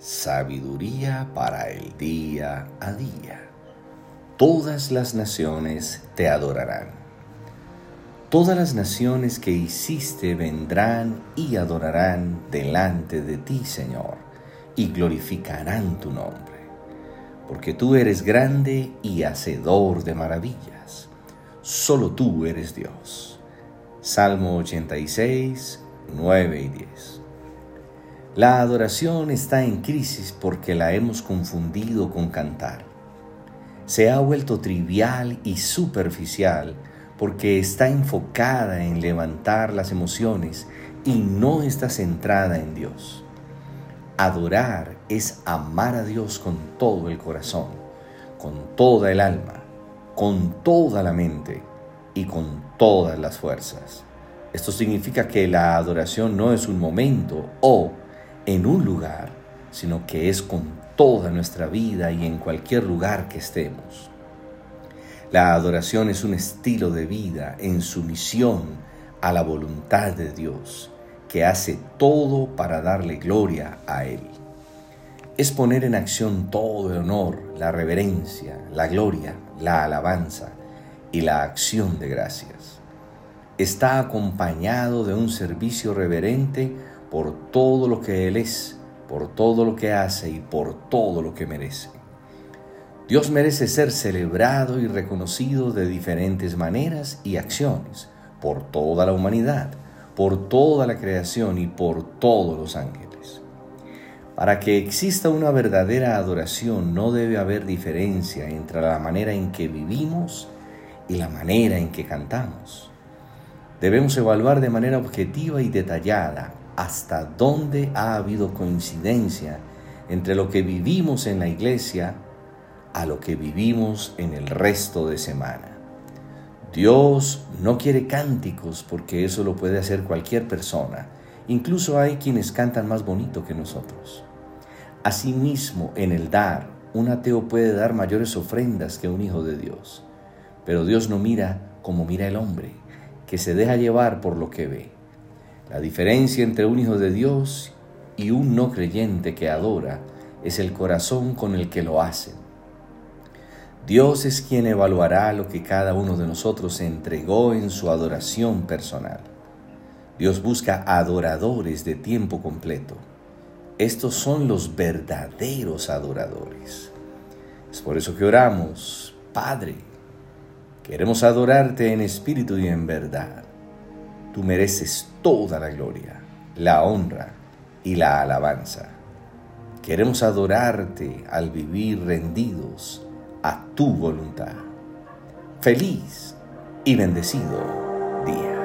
sabiduría para el día a día. Todas las naciones te adorarán. Todas las naciones que hiciste vendrán y adorarán delante de ti, Señor, y glorificarán tu nombre, porque tú eres grande y hacedor de maravillas. Solo tú eres Dios. Salmo 86, 9 y 10. La adoración está en crisis porque la hemos confundido con cantar. Se ha vuelto trivial y superficial porque está enfocada en levantar las emociones y no está centrada en Dios. Adorar es amar a Dios con todo el corazón, con toda el alma, con toda la mente y con todas las fuerzas. Esto significa que la adoración no es un momento o en un lugar, sino que es con toda nuestra vida y en cualquier lugar que estemos. La adoración es un estilo de vida en sumisión a la voluntad de Dios, que hace todo para darle gloria a Él. Es poner en acción todo el honor, la reverencia, la gloria, la alabanza y la acción de gracias. Está acompañado de un servicio reverente por todo lo que Él es, por todo lo que hace y por todo lo que merece. Dios merece ser celebrado y reconocido de diferentes maneras y acciones por toda la humanidad, por toda la creación y por todos los ángeles. Para que exista una verdadera adoración no debe haber diferencia entre la manera en que vivimos y la manera en que cantamos. Debemos evaluar de manera objetiva y detallada hasta dónde ha habido coincidencia entre lo que vivimos en la iglesia a lo que vivimos en el resto de semana. Dios no quiere cánticos porque eso lo puede hacer cualquier persona. Incluso hay quienes cantan más bonito que nosotros. Asimismo, en el dar, un ateo puede dar mayores ofrendas que un hijo de Dios. Pero Dios no mira como mira el hombre, que se deja llevar por lo que ve. La diferencia entre un hijo de Dios y un no creyente que adora es el corazón con el que lo hacen. Dios es quien evaluará lo que cada uno de nosotros entregó en su adoración personal. Dios busca adoradores de tiempo completo. Estos son los verdaderos adoradores. Es por eso que oramos, Padre, queremos adorarte en espíritu y en verdad. Tú mereces toda la gloria, la honra y la alabanza. Queremos adorarte al vivir rendidos a tu voluntad. Feliz y bendecido día.